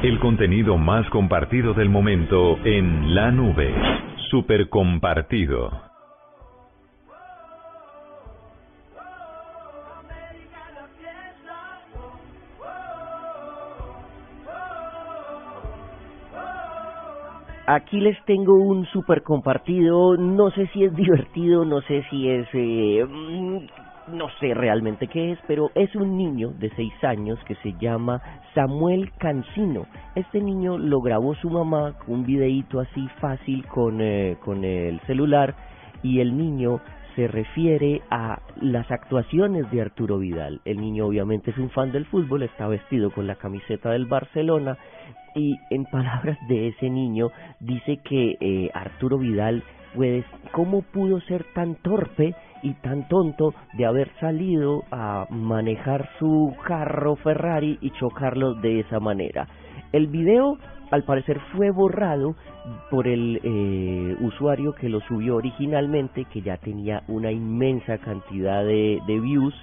El contenido más compartido del momento en la nube. Super compartido. Aquí les tengo un super compartido, no sé si es divertido, no sé si es, eh, no sé realmente qué es, pero es un niño de seis años que se llama Samuel Cancino. Este niño lo grabó su mamá un videíto así fácil con, eh, con el celular y el niño se refiere a las actuaciones de Arturo Vidal. El niño obviamente es un fan del fútbol, está vestido con la camiseta del Barcelona y en palabras de ese niño dice que eh, Arturo Vidal pues cómo pudo ser tan torpe y tan tonto de haber salido a manejar su carro Ferrari y chocarlo de esa manera. El video al parecer fue borrado por el eh, usuario que lo subió originalmente, que ya tenía una inmensa cantidad de, de views,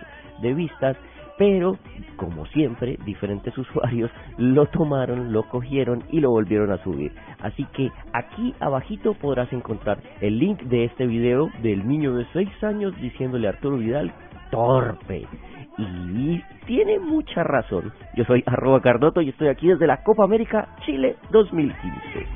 de vistas, pero como siempre, diferentes usuarios lo tomaron, lo cogieron y lo volvieron a subir. Así que aquí abajito podrás encontrar el link de este video del niño de 6 años diciéndole a Arturo Vidal torpe. Y tiene mucha razón. Yo soy arroba Cardoto y estoy aquí desde la Copa América Chile 2015.